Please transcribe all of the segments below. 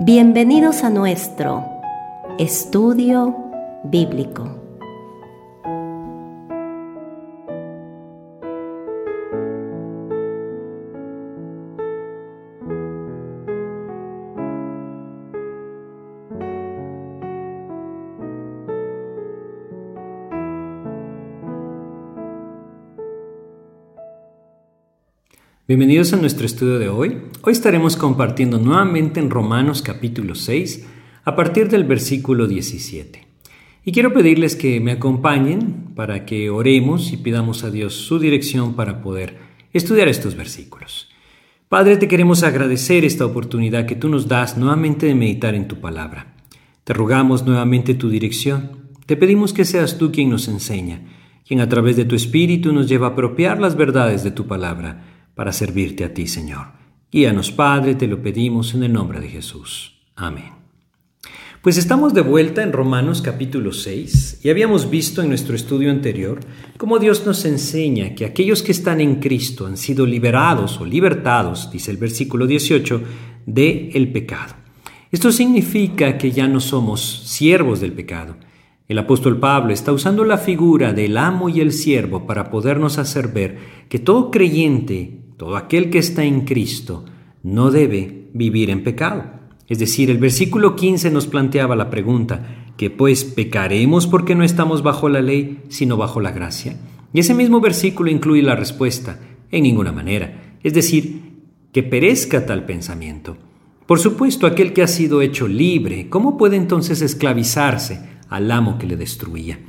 Bienvenidos a nuestro estudio bíblico. Bienvenidos a nuestro estudio de hoy. Hoy estaremos compartiendo nuevamente en Romanos capítulo 6 a partir del versículo 17. Y quiero pedirles que me acompañen para que oremos y pidamos a Dios su dirección para poder estudiar estos versículos. Padre, te queremos agradecer esta oportunidad que tú nos das nuevamente de meditar en tu palabra. Te rogamos nuevamente tu dirección. Te pedimos que seas tú quien nos enseña, quien a través de tu Espíritu nos lleva a apropiar las verdades de tu palabra para servirte a ti, Señor. Guíanos, Padre, te lo pedimos en el nombre de Jesús. Amén. Pues estamos de vuelta en Romanos capítulo 6 y habíamos visto en nuestro estudio anterior cómo Dios nos enseña que aquellos que están en Cristo han sido liberados o libertados, dice el versículo 18, de el pecado. Esto significa que ya no somos siervos del pecado. El apóstol Pablo está usando la figura del amo y el siervo para podernos hacer ver que todo creyente todo aquel que está en Cristo no debe vivir en pecado. Es decir, el versículo 15 nos planteaba la pregunta, que pues pecaremos porque no estamos bajo la ley, sino bajo la gracia. Y ese mismo versículo incluye la respuesta, en ninguna manera. Es decir, que perezca tal pensamiento. Por supuesto, aquel que ha sido hecho libre, ¿cómo puede entonces esclavizarse al amo que le destruía?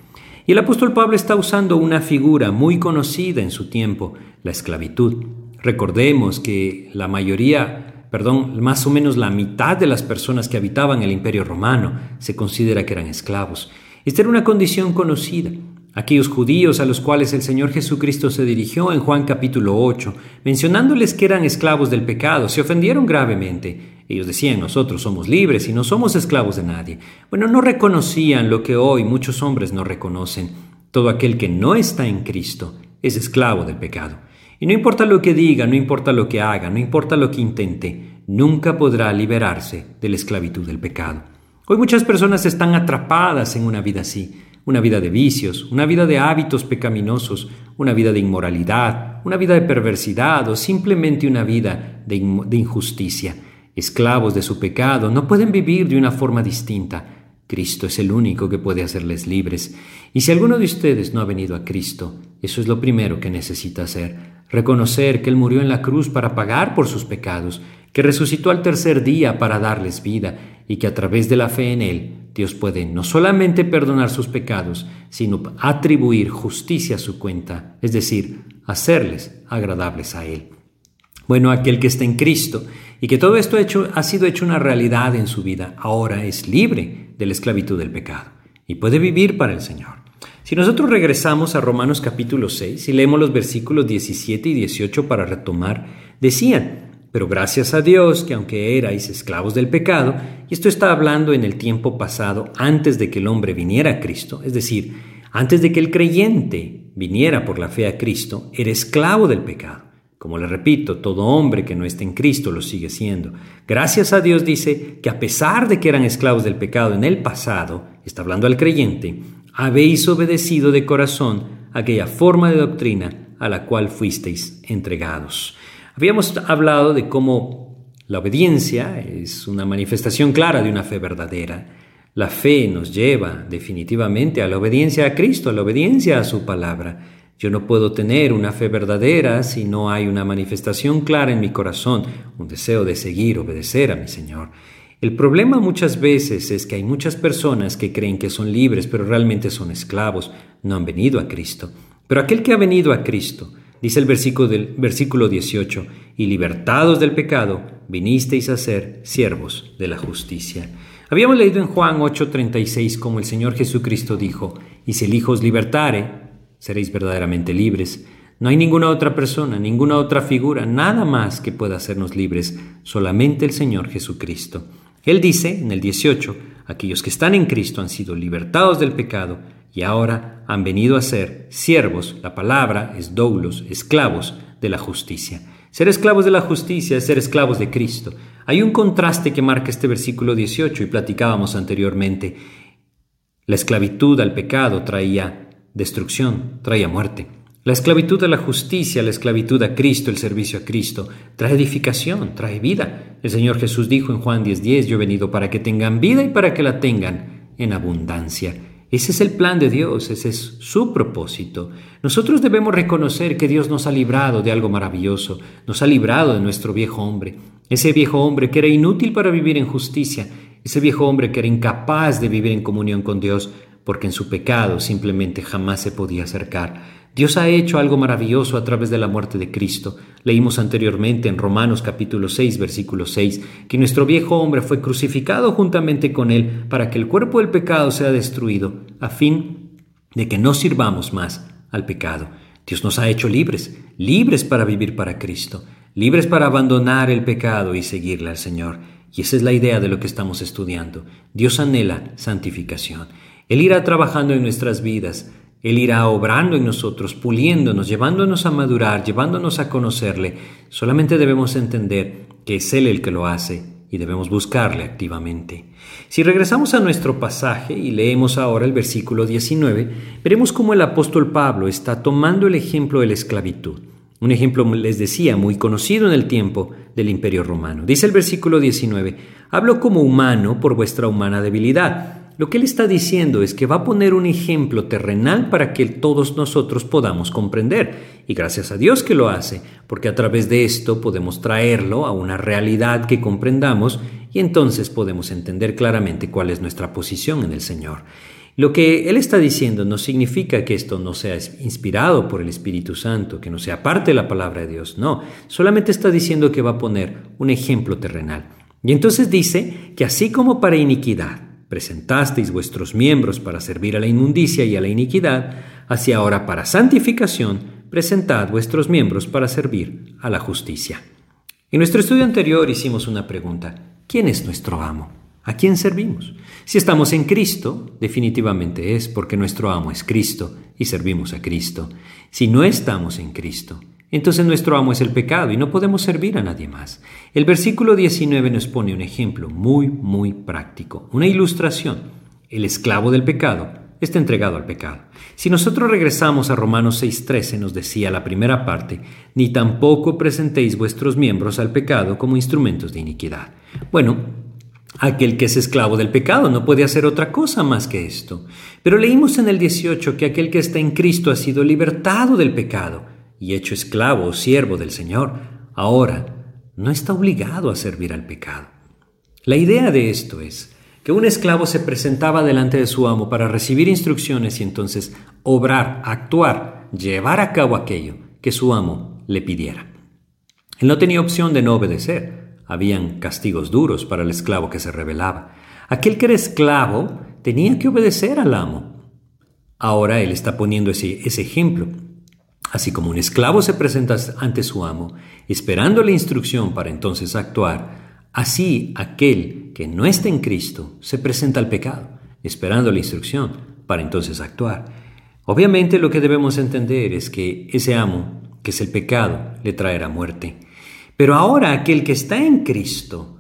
Y el apóstol Pablo está usando una figura muy conocida en su tiempo, la esclavitud. Recordemos que la mayoría, perdón, más o menos la mitad de las personas que habitaban el imperio romano se considera que eran esclavos. Esta era una condición conocida. Aquellos judíos a los cuales el Señor Jesucristo se dirigió en Juan capítulo 8, mencionándoles que eran esclavos del pecado, se ofendieron gravemente. Ellos decían, nosotros somos libres y no somos esclavos de nadie. Bueno, no reconocían lo que hoy muchos hombres no reconocen. Todo aquel que no está en Cristo es esclavo del pecado. Y no importa lo que diga, no importa lo que haga, no importa lo que intente, nunca podrá liberarse de la esclavitud del pecado. Hoy muchas personas están atrapadas en una vida así, una vida de vicios, una vida de hábitos pecaminosos, una vida de inmoralidad, una vida de perversidad o simplemente una vida de, injusticia. Esclavos de su pecado no pueden vivir de una forma distinta. Cristo es el único que puede hacerles libres. Y si alguno de ustedes no ha venido a Cristo, eso es lo primero que necesita hacer reconocer que Él murió en la cruz para pagar por sus pecados, que resucitó al tercer día para darles vida y que a través de la fe en Él Dios puede no solamente perdonar sus pecados, sino atribuir justicia a su cuenta, es decir, hacerles agradables a Él. Bueno, aquel que está en Cristo y que todo esto ha sido hecho una realidad en su vida, ahora es libre de la esclavitud del pecado y puede vivir para el Señor. Si nosotros regresamos a Romanos capítulo 6 y leemos los versículos 17 y 18 para retomar, decían, pero gracias a Dios que aunque erais esclavos del pecado, y esto está hablando en el tiempo pasado antes de que el hombre viniera a Cristo, es decir, antes de que el creyente viniera por la fe a Cristo, era esclavo del pecado. Como le repito, todo hombre que no esté en Cristo lo sigue siendo. Gracias a Dios dice que a pesar de que eran esclavos del pecado en el pasado, está hablando al creyente, habéis obedecido de corazón aquella forma de doctrina a la cual fuisteis entregados. Habíamos hablado de cómo la obediencia es una manifestación clara de una fe verdadera. La fe nos lleva definitivamente a la obediencia a Cristo, a la obediencia a su palabra. Yo no puedo tener una fe verdadera si no hay una manifestación clara en mi corazón, un deseo de seguir, obedecer a mi Señor. El problema muchas veces es que hay muchas personas que creen que son libres, pero realmente son esclavos, no han venido a Cristo. Pero aquel que ha venido a Cristo Dice el versículo, del, versículo 18, y libertados del pecado, vinisteis a ser siervos de la justicia. Habíamos leído en Juan 8:36 como el Señor Jesucristo dijo, y si el Hijo os libertare, seréis verdaderamente libres. No hay ninguna otra persona, ninguna otra figura, nada más que pueda hacernos libres, solamente el Señor Jesucristo. Él dice en el 18, aquellos que están en Cristo han sido libertados del pecado y ahora han venido a ser siervos, la palabra es doulos, esclavos de la justicia. Ser esclavos de la justicia es ser esclavos de Cristo. Hay un contraste que marca este versículo 18 y platicábamos anteriormente. La esclavitud al pecado traía destrucción, traía muerte. La esclavitud a la justicia, la esclavitud a Cristo, el servicio a Cristo, trae edificación, trae vida. El Señor Jesús dijo en Juan 10:10, yo he venido para que tengan vida y para que la tengan en abundancia. Ese es el plan de Dios, ese es su propósito. Nosotros debemos reconocer que Dios nos ha librado de algo maravilloso, nos ha librado de nuestro viejo hombre, ese viejo hombre que era inútil para vivir en justicia, ese viejo hombre que era incapaz de vivir en comunión con Dios, porque en su pecado simplemente jamás se podía acercar. Dios ha hecho algo maravilloso a través de la muerte de Cristo. Leímos anteriormente en Romanos capítulo 6, versículo 6, que nuestro viejo hombre fue crucificado juntamente con él para que el cuerpo del pecado sea destruido, a fin de que no sirvamos más al pecado. Dios nos ha hecho libres, libres para vivir para Cristo, libres para abandonar el pecado y seguirle al Señor. Y esa es la idea de lo que estamos estudiando. Dios anhela santificación. Él irá trabajando en nuestras vidas, él irá obrando en nosotros, puliéndonos, llevándonos a madurar, llevándonos a conocerle. Solamente debemos entender que es Él el que lo hace y debemos buscarle activamente. Si regresamos a nuestro pasaje y leemos ahora el versículo 19, veremos cómo el apóstol Pablo está tomando el ejemplo de la esclavitud. Un ejemplo, les decía, muy conocido en el tiempo del imperio romano. Dice el versículo 19, hablo como humano por vuestra humana debilidad lo que él está diciendo es que va a poner un ejemplo terrenal para que todos nosotros podamos comprender. Y gracias a Dios que lo hace, porque a través de esto podemos traerlo a una realidad que comprendamos y entonces podemos entender claramente cuál es nuestra posición en el Señor. Lo que Él está diciendo no significa que esto no sea inspirado por el Espíritu Santo, que no sea parte de la palabra de Dios, no, solamente está diciendo que va a poner un ejemplo terrenal. Y entonces dice que así como para iniquidad, presentasteis vuestros miembros para servir a la inmundicia y a la iniquidad, así ahora para santificación, presentad vuestros miembros para servir a la justicia. En nuestro estudio anterior hicimos una pregunta. ¿Quién es nuestro amo? ¿A quién servimos? Si estamos en Cristo, definitivamente es porque nuestro amo es Cristo y servimos a Cristo. Si no estamos en Cristo, entonces nuestro amo es el pecado y no podemos servir a nadie más. El versículo 19 nos pone un ejemplo muy, muy práctico, una ilustración. El esclavo del pecado está entregado al pecado. Si nosotros regresamos a Romanos 6:13 nos decía la primera parte, ni tampoco presentéis vuestros miembros al pecado como instrumentos de iniquidad. Bueno, aquel que es esclavo del pecado no puede hacer otra cosa más que esto. Pero leímos en el 18 que aquel que está en Cristo ha sido libertado del pecado y hecho esclavo o siervo del Señor, ahora no está obligado a servir al pecado. La idea de esto es que un esclavo se presentaba delante de su amo para recibir instrucciones y entonces obrar, actuar, llevar a cabo aquello que su amo le pidiera. Él no tenía opción de no obedecer. Habían castigos duros para el esclavo que se rebelaba. Aquel que era esclavo tenía que obedecer al amo. Ahora él está poniendo ese, ese ejemplo. Así como un esclavo se presenta ante su amo, esperando la instrucción para entonces actuar, así aquel que no está en Cristo se presenta al pecado, esperando la instrucción para entonces actuar. Obviamente lo que debemos entender es que ese amo, que es el pecado, le traerá muerte. Pero ahora aquel que está en Cristo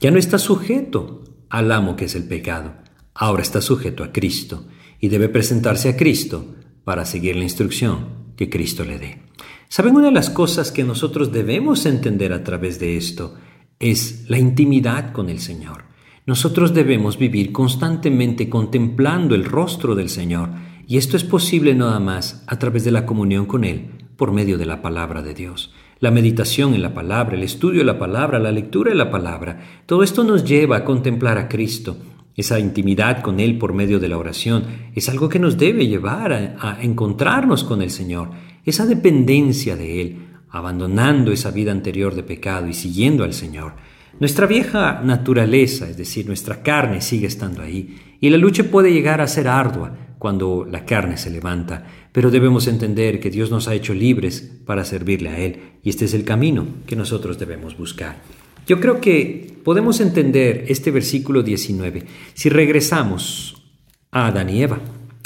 ya no está sujeto al amo que es el pecado, ahora está sujeto a Cristo y debe presentarse a Cristo para seguir la instrucción que Cristo le dé. ¿Saben una de las cosas que nosotros debemos entender a través de esto? Es la intimidad con el Señor. Nosotros debemos vivir constantemente contemplando el rostro del Señor y esto es posible nada más a través de la comunión con Él por medio de la palabra de Dios. La meditación en la palabra, el estudio de la palabra, la lectura de la palabra, todo esto nos lleva a contemplar a Cristo esa intimidad con Él por medio de la oración es algo que nos debe llevar a, encontrarnos con el Señor. esa dependencia de Él, abandonando esa vida anterior de pecado y siguiendo al Señor. Nuestra vieja naturaleza, es decir, nuestra carne sigue estando ahí, y la lucha puede llegar a ser ardua cuando la carne se levanta, pero debemos entender que Dios nos ha hecho libres para servirle a Él, y este es el camino que nosotros debemos buscar. Yo creo que podemos entender este versículo 19 si regresamos a Adán y Eva.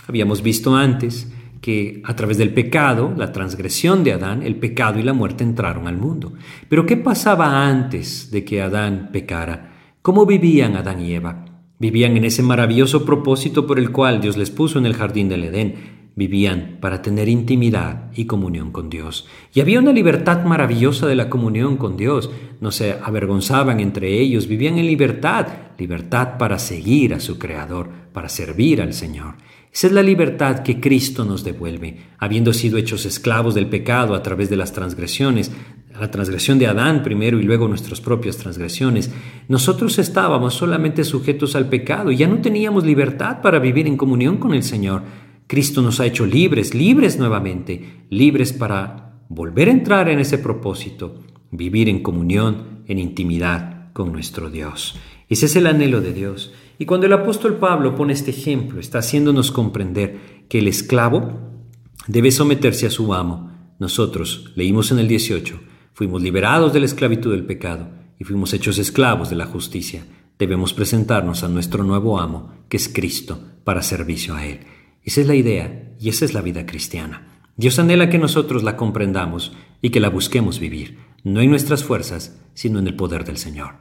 Habíamos visto antes que a través del pecado, la transgresión de Adán, el pecado y la muerte entraron al mundo. Pero ¿qué pasaba antes de que Adán pecara? ¿Cómo vivían Adán y Eva? Vivían en ese maravilloso propósito por el cual Dios les puso en el jardín del Edén. Vivían para tener intimidad y comunión con Dios. Y había una libertad maravillosa de la comunión con Dios. No se avergonzaban entre ellos, vivían en libertad, libertad para seguir a su Creador, para servir al Señor. Esa es la libertad que Cristo nos devuelve, habiendo sido hechos esclavos del pecado a través de las transgresiones, la transgresión de Adán primero y luego nuestras propias transgresiones. Nosotros estábamos solamente sujetos al pecado y ya no teníamos libertad para vivir en comunión con el Señor. Cristo nos ha hecho libres, libres nuevamente, libres para volver a entrar en ese propósito, vivir en comunión, en intimidad con nuestro Dios. Ese es el anhelo de Dios. Y cuando el apóstol Pablo pone este ejemplo, está haciéndonos comprender que el esclavo debe someterse a su amo. Nosotros, leímos en el 18, fuimos liberados de la esclavitud del pecado y fuimos hechos esclavos de la justicia. Debemos presentarnos a nuestro nuevo amo, que es Cristo, para servicio a Él. Esa es la idea y esa es la vida cristiana. Dios anhela que nosotros la comprendamos y que la busquemos vivir, no en nuestras fuerzas, sino en el poder del Señor.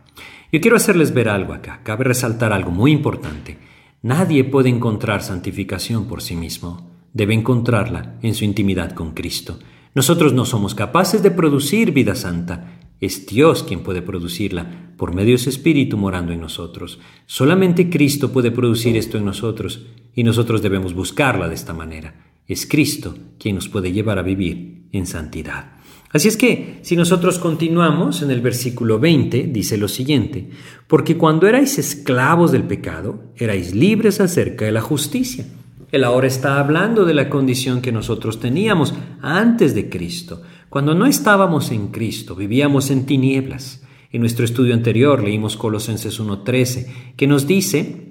Yo quiero hacerles ver algo acá. Cabe resaltar algo muy importante. Nadie puede encontrar santificación por sí mismo. Debe encontrarla en su intimidad con Cristo. Nosotros no somos capaces de producir vida santa. Es Dios quien puede producirla por medio de su Espíritu morando en nosotros. Solamente Cristo puede producir esto en nosotros y nosotros debemos buscarla de esta manera. Es Cristo quien nos puede llevar a vivir en santidad. Así es que, si nosotros continuamos en el versículo 20, dice lo siguiente, porque cuando erais esclavos del pecado, erais libres acerca de la justicia. Él ahora está hablando de la condición que nosotros teníamos antes de Cristo. Cuando no estábamos en Cristo, vivíamos en tinieblas. En nuestro estudio anterior leímos Colosenses 1.13, que nos dice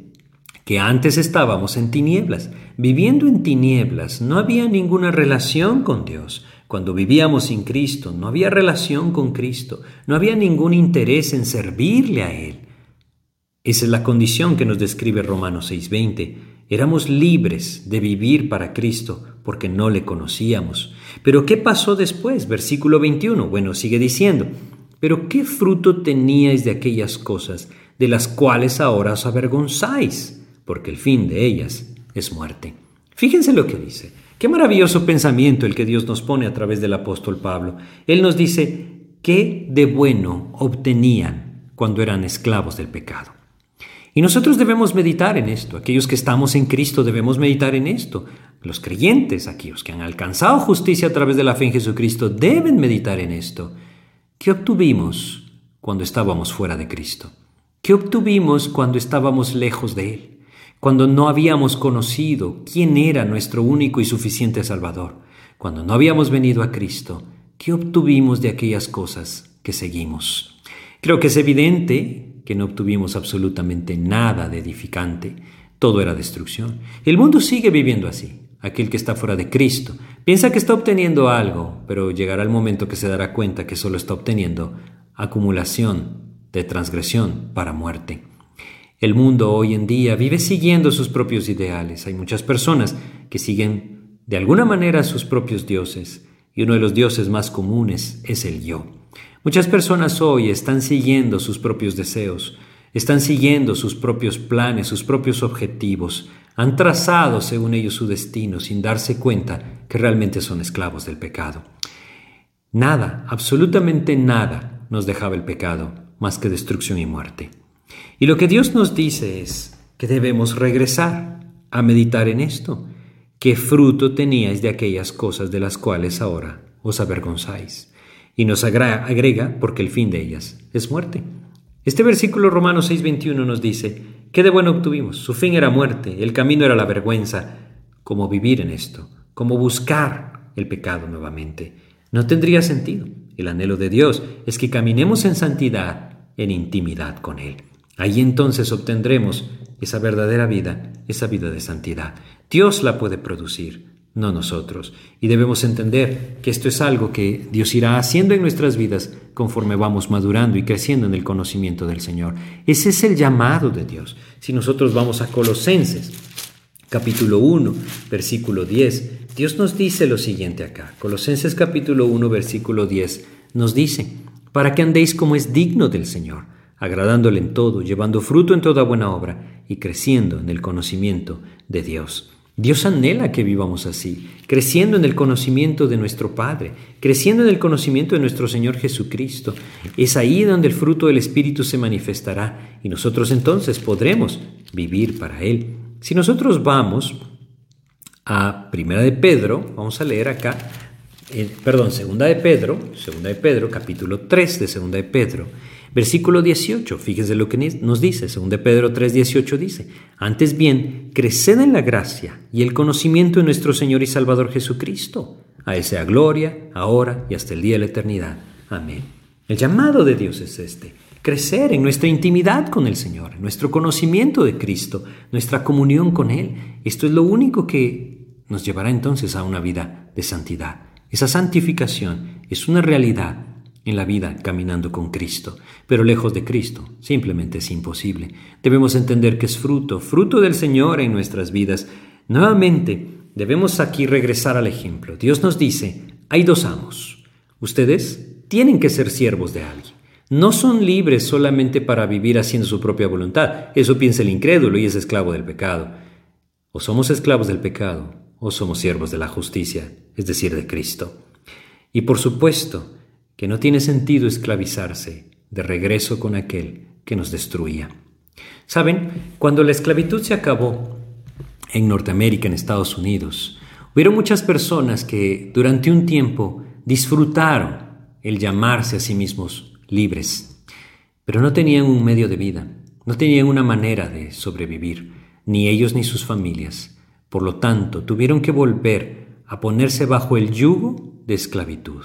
que antes estábamos en tinieblas. Viviendo en tinieblas no había ninguna relación con Dios. Cuando vivíamos sin Cristo, no había relación con Cristo, no había ningún interés en servirle a Él. Esa es la condición que nos describe Romanos 6:20. Éramos libres de vivir para Cristo porque no le conocíamos. Pero ¿qué pasó después? Versículo 21. Bueno, sigue diciendo, pero ¿qué fruto teníais de aquellas cosas de las cuales ahora os avergonzáis? Porque el fin de ellas es muerte. Fíjense lo que dice. Qué maravilloso pensamiento el que Dios nos pone a través del apóstol Pablo. Él nos dice, ¿qué de bueno obtenían cuando eran esclavos del pecado? Y nosotros debemos meditar en esto. Aquellos que estamos en Cristo debemos meditar en esto. Los creyentes, aquellos que han alcanzado justicia a través de la fe en Jesucristo, deben meditar en esto. ¿Qué obtuvimos cuando estábamos fuera de Cristo? ¿Qué obtuvimos cuando estábamos lejos de Él? cuando no habíamos conocido quién era nuestro único y suficiente Salvador, cuando no habíamos venido a Cristo, ¿qué obtuvimos de aquellas cosas que seguimos? Creo que es evidente que no obtuvimos absolutamente nada de edificante, todo era destrucción. El mundo sigue viviendo así. Aquel que está fuera de Cristo piensa que está obteniendo algo, pero llegará el momento que se dará cuenta que solo está obteniendo acumulación de transgresión para muerte. El mundo hoy en día vive siguiendo sus propios ideales. Hay muchas personas que siguen de alguna manera sus propios dioses y uno de los dioses más comunes es el yo. Muchas personas hoy están siguiendo sus propios deseos, están siguiendo sus propios planes, sus propios objetivos, han trazado según ellos su destino sin darse cuenta que realmente son esclavos del pecado. Nada, absolutamente nada nos dejaba el pecado más que destrucción y muerte. Y lo que Dios nos dice es que debemos regresar a meditar en esto. ¿Qué fruto teníais de aquellas cosas de las cuales ahora os avergonzáis? Y nos agrega, porque el fin de ellas es muerte. Este versículo Romanos 6:21 nos dice, ¿qué de bueno obtuvimos? Su fin era muerte, el camino era la vergüenza. ¿Cómo vivir en esto? ¿Cómo buscar el pecado nuevamente. No tendría sentido. El anhelo de Dios es que caminemos en santidad, en intimidad con Él. Ahí entonces obtendremos esa verdadera vida, esa vida de santidad. Dios la puede producir, no nosotros. Y debemos entender que esto es algo que Dios irá haciendo en nuestras vidas conforme vamos madurando y creciendo en el conocimiento del Señor. Ese es el llamado de Dios. Si nosotros vamos a Colosenses, capítulo 1, versículo 10, Dios nos dice lo siguiente acá. Colosenses capítulo 1, versículo 10 nos dice, para que andéis como es digno del Señor, agradándole en todo, llevando fruto en toda buena obra y creciendo en el conocimiento de Dios. Dios anhela que vivamos así, creciendo en el conocimiento de nuestro Padre, creciendo en el conocimiento de nuestro Señor Jesucristo. Es ahí donde el fruto del Espíritu se manifestará y nosotros entonces podremos vivir para Él. Si nosotros vamos a Primera de Pedro, vamos a leer acá, eh, perdón, Segunda de Pedro, Segunda de Pedro, capítulo 3 de Segunda de Pedro, Versículo 18, fíjense lo que nos dice, según de Pedro 3:18 dice, antes bien, creced en la gracia y el conocimiento de nuestro Señor y Salvador Jesucristo. A Él sea gloria, ahora y hasta el día de la eternidad. Amén. El llamado de Dios es este, crecer en nuestra intimidad con el Señor, nuestro conocimiento de Cristo, nuestra comunión con Él. Esto es lo único que nos llevará entonces a una vida de santidad. Esa santificación es una realidad en la vida caminando con Cristo. Pero lejos de Cristo simplemente es imposible. Debemos entender que es fruto, fruto del Señor en nuestras vidas. Nuevamente, debemos aquí regresar al ejemplo. Dios nos dice, hay dos amos. Ustedes tienen que ser siervos de alguien. No son libres solamente para vivir haciendo su propia voluntad. Eso piensa el incrédulo y es esclavo del pecado. O somos esclavos del pecado o somos siervos de la justicia, es decir, de Cristo. Y por supuesto, que no tiene sentido esclavizarse de regreso con aquel que nos destruía. Saben, cuando la esclavitud se acabó en Norteamérica, en Estados Unidos, hubieron muchas personas que durante un tiempo disfrutaron el llamarse a sí mismos libres, pero no tenían un medio de vida, no tenían una manera de sobrevivir, ni ellos ni sus familias. Por lo tanto, tuvieron que volver a ponerse bajo el yugo de esclavitud.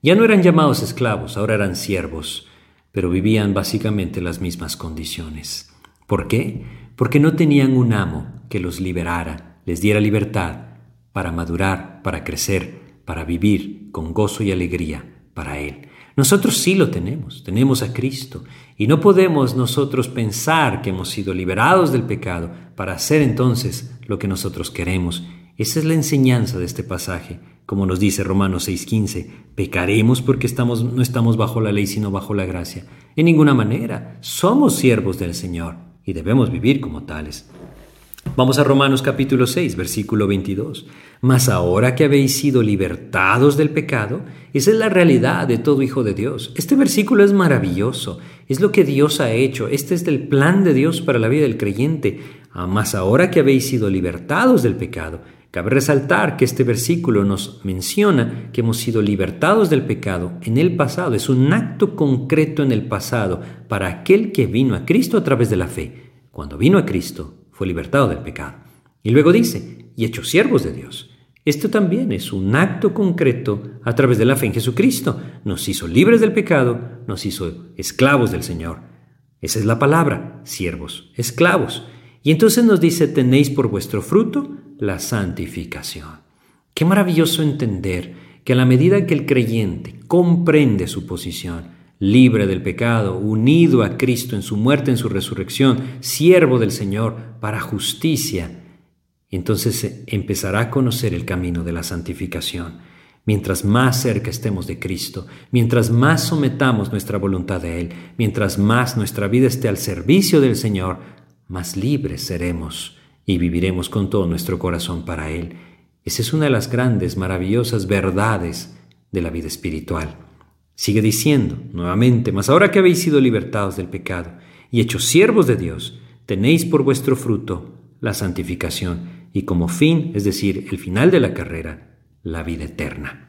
Ya no eran llamados esclavos, ahora eran siervos, pero vivían básicamente las mismas condiciones. ¿Por qué? Porque no tenían un amo que los liberara, les diera libertad para madurar, para crecer, para vivir con gozo y alegría para Él. Nosotros sí lo tenemos, tenemos a Cristo, y no podemos nosotros pensar que hemos sido liberados del pecado para hacer entonces lo que nosotros queremos. Esa es la enseñanza de este pasaje como nos dice Romanos 6:15, pecaremos porque estamos, no estamos bajo la ley sino bajo la gracia. En ninguna manera, somos siervos del Señor y debemos vivir como tales. Vamos a Romanos capítulo 6, versículo 22. Mas ahora que habéis sido libertados del pecado, esa es la realidad de todo hijo de Dios. Este versículo es maravilloso, es lo que Dios ha hecho, este es el plan de Dios para la vida del creyente. Ah, mas ahora que habéis sido libertados del pecado, Cabe resaltar que este versículo nos menciona que hemos sido libertados del pecado en el pasado. Es un acto concreto en el pasado para aquel que vino a Cristo a través de la fe. Cuando vino a Cristo, fue libertado del pecado. Y luego dice, y hecho siervos de Dios. Esto también es un acto concreto a través de la fe en Jesucristo. Nos hizo libres del pecado, nos hizo esclavos del Señor. Esa es la palabra, siervos, esclavos. Y entonces nos dice, tenéis por vuestro fruto la santificación. Qué maravilloso entender que a la medida que el creyente comprende su posición, libre del pecado, unido a Cristo en su muerte, en su resurrección, siervo del Señor para justicia, entonces empezará a conocer el camino de la santificación. Mientras más cerca estemos de Cristo, mientras más sometamos nuestra voluntad a Él, mientras más nuestra vida esté al servicio del Señor, más libres seremos y viviremos con todo nuestro corazón para Él. Esa es una de las grandes, maravillosas verdades de la vida espiritual. Sigue diciendo nuevamente, mas ahora que habéis sido libertados del pecado y hechos siervos de Dios, tenéis por vuestro fruto la santificación y como fin, es decir, el final de la carrera, la vida eterna.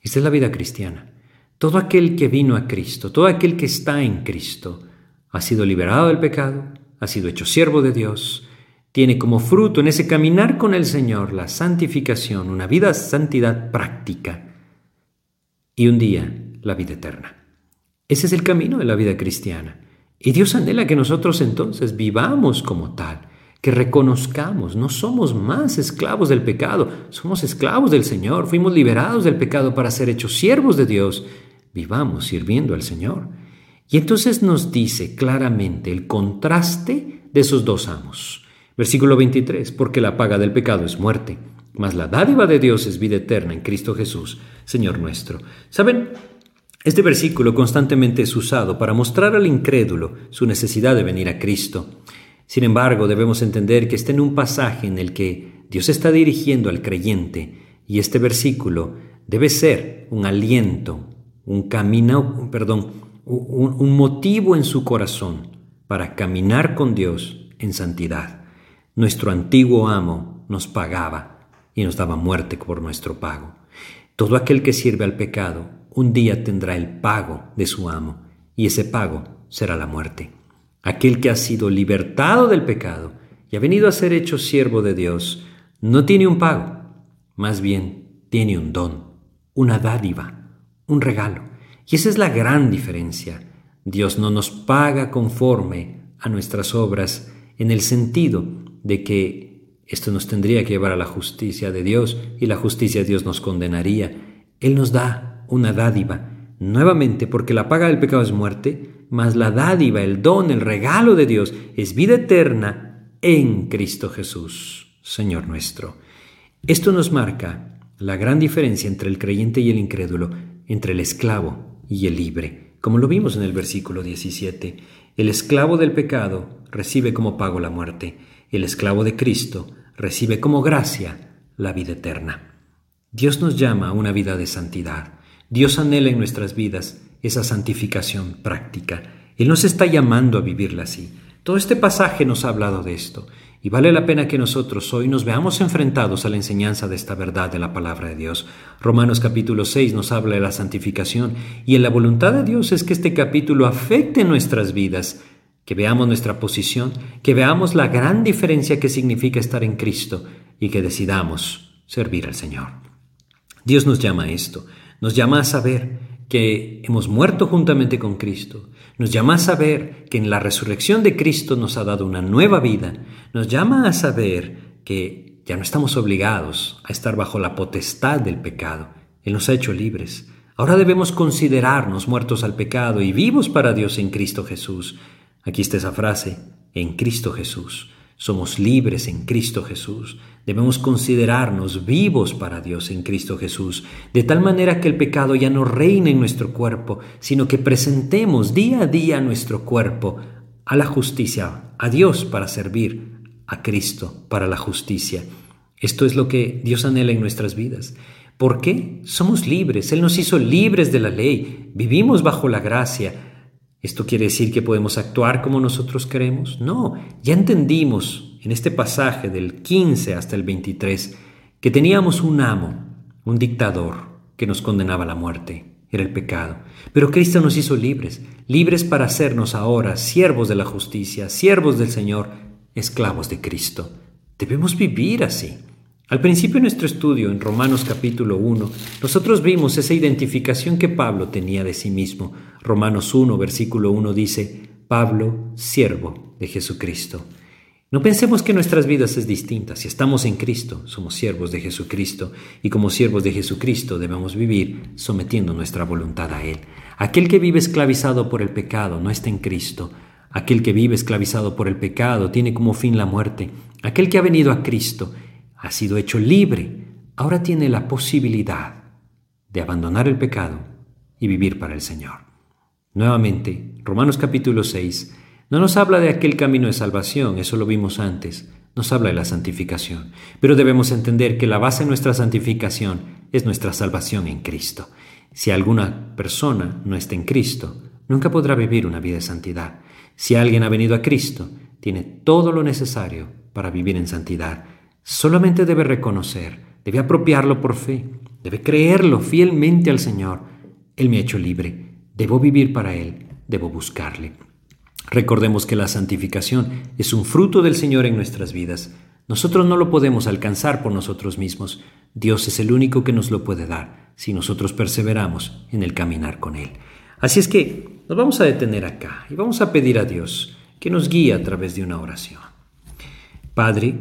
Esta es la vida cristiana. Todo aquel que vino a Cristo, todo aquel que está en Cristo, ha sido liberado del pecado, ha sido hecho siervo de Dios, tiene como fruto en ese caminar con el Señor la santificación, una vida santidad práctica y un día la vida eterna. Ese es el camino de la vida cristiana. Y Dios anhela que nosotros entonces vivamos como tal, que reconozcamos, no somos más esclavos del pecado, somos esclavos del Señor, fuimos liberados del pecado para ser hechos siervos de Dios, vivamos sirviendo al Señor. Y entonces nos dice claramente el contraste de esos dos amos. Versículo 23, porque la paga del pecado es muerte, mas la dádiva de Dios es vida eterna en Cristo Jesús, Señor nuestro. ¿Saben? Este versículo constantemente es usado para mostrar al incrédulo su necesidad de venir a Cristo. Sin embargo, debemos entender que está en un pasaje en el que Dios está dirigiendo al creyente y este versículo debe ser un aliento, un camino, perdón, un, motivo en su corazón para caminar con Dios en santidad. Nuestro antiguo amo nos pagaba y nos daba muerte por nuestro pago. Todo aquel que sirve al pecado un día tendrá el pago de su amo, y ese pago será la muerte. Aquel que ha sido libertado del pecado y ha venido a ser hecho siervo de Dios, no tiene un pago, más bien tiene un don, una dádiva, un regalo. Y esa es la gran diferencia. Dios no nos paga conforme a nuestras obras en el sentido de que esto nos tendría que llevar a la justicia de Dios y la justicia de Dios nos condenaría. Él nos da una dádiva, nuevamente porque la paga del pecado es muerte, mas la dádiva, el don, el regalo de Dios es vida eterna en Cristo Jesús, Señor nuestro. Esto nos marca la gran diferencia entre el creyente y el incrédulo, entre el esclavo y el libre, como lo vimos en el versículo 17. El esclavo del pecado recibe como pago la muerte, el esclavo de Cristo recibe como gracia la vida eterna. Dios nos llama a una vida de santidad. Dios anhela en nuestras vidas esa santificación práctica. Él nos está llamando a vivirla así. Todo este pasaje nos ha hablado de esto y vale la pena que nosotros hoy nos veamos enfrentados a la enseñanza de esta verdad de la palabra de Dios. Romanos capítulo 6 nos habla de la santificación y en la voluntad de Dios es que este capítulo afecte nuestras vidas, que veamos nuestra posición, que veamos la gran diferencia que significa estar en Cristo y que decidamos servir al Señor. Dios nos llama a esto. Nos llama a saber que hemos muerto juntamente con Cristo. Nos llama a saber que en la resurrección de Cristo nos ha dado una nueva vida. Nos llama a saber que ya no estamos obligados a estar bajo la potestad del pecado. Él nos ha hecho libres. Ahora debemos considerarnos muertos al pecado y vivos para Dios en Cristo Jesús. Aquí está esa frase, en Cristo Jesús. Somos libres en Cristo Jesús. Debemos considerarnos vivos para Dios en Cristo Jesús, de tal manera que el pecado ya no reine en nuestro cuerpo, sino que presentemos día a día nuestro cuerpo a la justicia, a Dios para servir, a Cristo para la justicia. Esto es lo que Dios anhela en nuestras vidas. ¿Por qué? Somos libres. Él nos hizo libres de la ley. Vivimos bajo la gracia. ¿Esto quiere decir que podemos actuar como nosotros queremos? No, ya entendimos en este pasaje del 15 hasta el 23 que teníamos un amo, un dictador que nos condenaba a la muerte, era el pecado. Pero Cristo nos hizo libres, libres para hacernos ahora siervos de la justicia, siervos del Señor, esclavos de Cristo. Debemos vivir así. Al principio de nuestro estudio en Romanos capítulo 1, nosotros vimos esa identificación que Pablo tenía de sí mismo. Romanos 1, versículo 1 dice, Pablo, siervo de Jesucristo. No pensemos que nuestras vidas es distinta. Si estamos en Cristo, somos siervos de Jesucristo y como siervos de Jesucristo debemos vivir sometiendo nuestra voluntad a Él. Aquel que vive esclavizado por el pecado no está en Cristo. Aquel que vive esclavizado por el pecado tiene como fin la muerte. Aquel que ha venido a Cristo ha sido hecho libre, ahora tiene la posibilidad de abandonar el pecado y vivir para el Señor. Nuevamente, Romanos capítulo 6 no nos habla de aquel camino de salvación, eso lo vimos antes, nos habla de la santificación, pero debemos entender que la base de nuestra santificación es nuestra salvación en Cristo. Si alguna persona no está en Cristo, nunca podrá vivir una vida de santidad. Si alguien ha venido a Cristo, tiene todo lo necesario para vivir en santidad Solamente debe reconocer, debe apropiarlo por fe, debe creerlo fielmente al Señor. Él me ha hecho libre, debo vivir para Él, debo buscarle. Recordemos que la santificación es un fruto del Señor en nuestras vidas. Nosotros no lo podemos alcanzar por nosotros mismos. Dios es el único que nos lo puede dar si nosotros perseveramos en el caminar con Él. Así es que nos vamos a detener acá y vamos a pedir a Dios que nos guíe a través de una oración. Padre,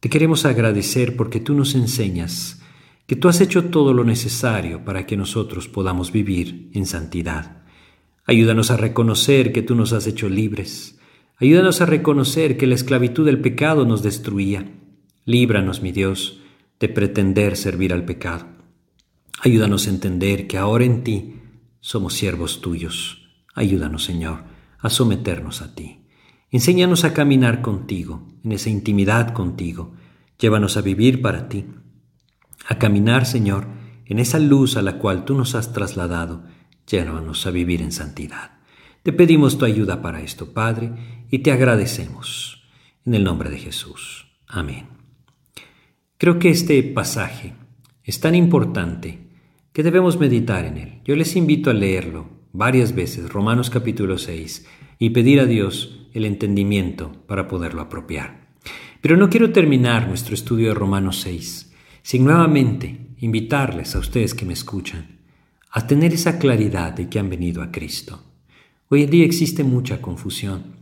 te queremos agradecer porque tú nos enseñas que tú has hecho todo lo necesario para que nosotros podamos vivir en santidad. Ayúdanos a reconocer que tú nos has hecho libres. Ayúdanos a reconocer que la esclavitud del pecado nos destruía. Líbranos, mi Dios, de pretender servir al pecado. Ayúdanos a entender que ahora en ti somos siervos tuyos. Ayúdanos, Señor, a someternos a ti. Enséñanos a caminar contigo, en esa intimidad contigo. Llévanos a vivir para ti. A caminar, Señor, en esa luz a la cual tú nos has trasladado Llévanos a vivir en santidad. Te pedimos tu ayuda para esto, Padre, y te agradecemos. En el nombre de Jesús. Amén. Creo que este pasaje es tan importante que debemos meditar en él. Yo les invito a leerlo varias veces, Romanos capítulo 6, y pedir a Dios el entendimiento para poderlo apropiar. Pero no quiero terminar nuestro estudio de Romanos 6 sin nuevamente invitarles a ustedes que me escuchan a tener esa claridad de que han venido a Cristo. Hoy en día existe mucha confusión,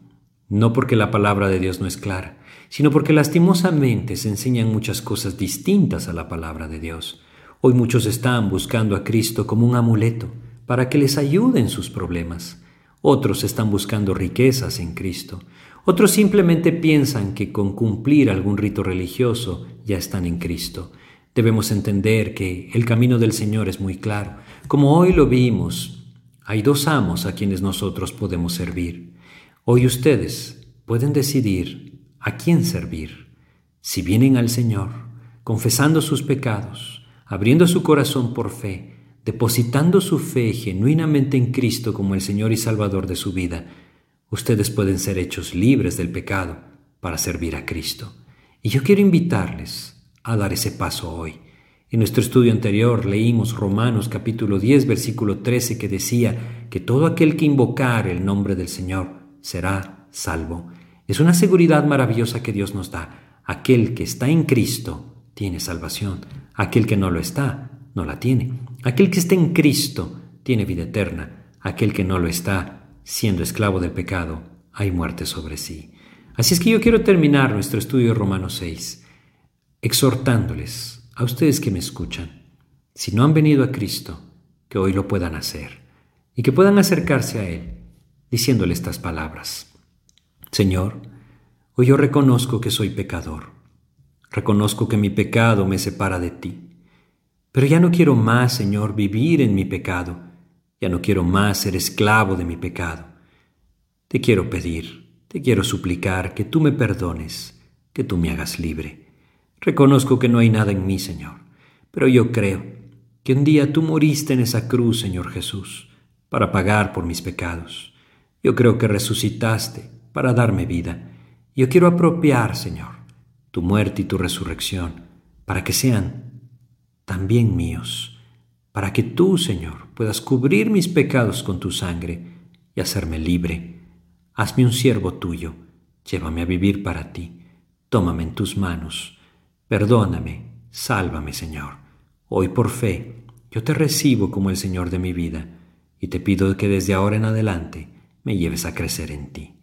no porque la palabra de Dios no es clara, sino porque lastimosamente se enseñan muchas cosas distintas a la palabra de Dios. Hoy muchos están buscando a Cristo como un amuleto para que les ayude en sus problemas. Otros están buscando riquezas en Cristo. Otros simplemente piensan que con cumplir algún rito religioso ya están en Cristo. Debemos entender que el camino del Señor es muy claro. Como hoy lo vimos, hay dos amos a quienes nosotros podemos servir. Hoy ustedes pueden decidir a quién servir. Si vienen al Señor, confesando sus pecados, abriendo su corazón por fe, depositando su fe genuinamente en Cristo como el Señor y Salvador de su vida, ustedes pueden ser hechos libres del pecado para servir a Cristo. Y yo quiero invitarles a dar ese paso hoy. En nuestro estudio anterior leímos Romanos capítulo 10 versículo 13 que decía que todo aquel que invocar el nombre del Señor será salvo. Es una seguridad maravillosa que Dios nos da. Aquel que está en Cristo tiene salvación. Aquel que no lo está, no la tiene. Aquel que está en Cristo tiene vida eterna. Aquel que no lo está, siendo esclavo del pecado, hay muerte sobre sí. Así es que yo quiero terminar nuestro estudio de Romanos 6 exhortándoles a ustedes que me escuchan, si no han venido a Cristo, que hoy lo puedan hacer y que puedan acercarse a Él diciéndole estas palabras. Señor, hoy yo reconozco que soy pecador, reconozco que mi pecado me separa de ti, pero ya no quiero más, Señor, vivir en mi pecado, ya no quiero más ser esclavo de mi pecado. Te quiero pedir, te quiero suplicar que tú me perdones, que tú me hagas libre. Reconozco que no hay nada en mí, Señor, pero yo creo que un día tú moriste en esa cruz, Señor Jesús, para pagar por mis pecados. Yo creo que resucitaste para darme vida. Yo quiero apropiar, Señor, tu muerte y tu resurrección, para que sean también míos, para que tú, Señor, puedas cubrir mis pecados con tu sangre y hacerme libre. Hazme un siervo tuyo, llévame a vivir para ti, tómame en tus manos Perdóname, sálvame, Señor. Hoy por fe, yo te recibo como el Señor de mi vida y te pido que desde ahora en adelante me lleves a crecer en ti.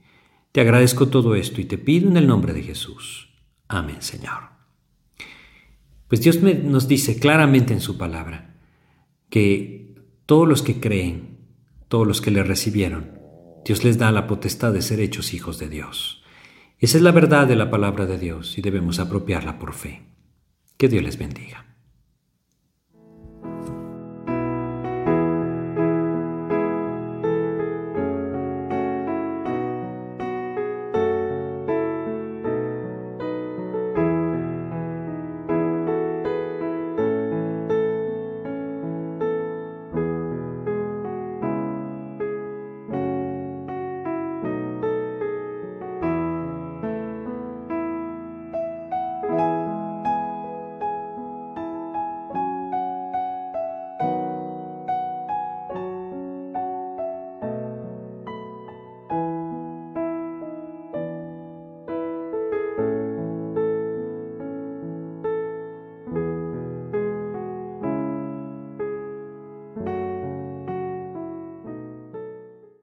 Te agradezco todo esto y te pido en el nombre de Jesús. Amén, Señor. Pues Dios nos dice claramente en su palabra que todos los que creen, todos los que le recibieron, Dios les da la potestad de ser hechos hijos de Dios. Esa es la verdad de la palabra de Dios y debemos apropiarla por fe. Que Dios les bendiga.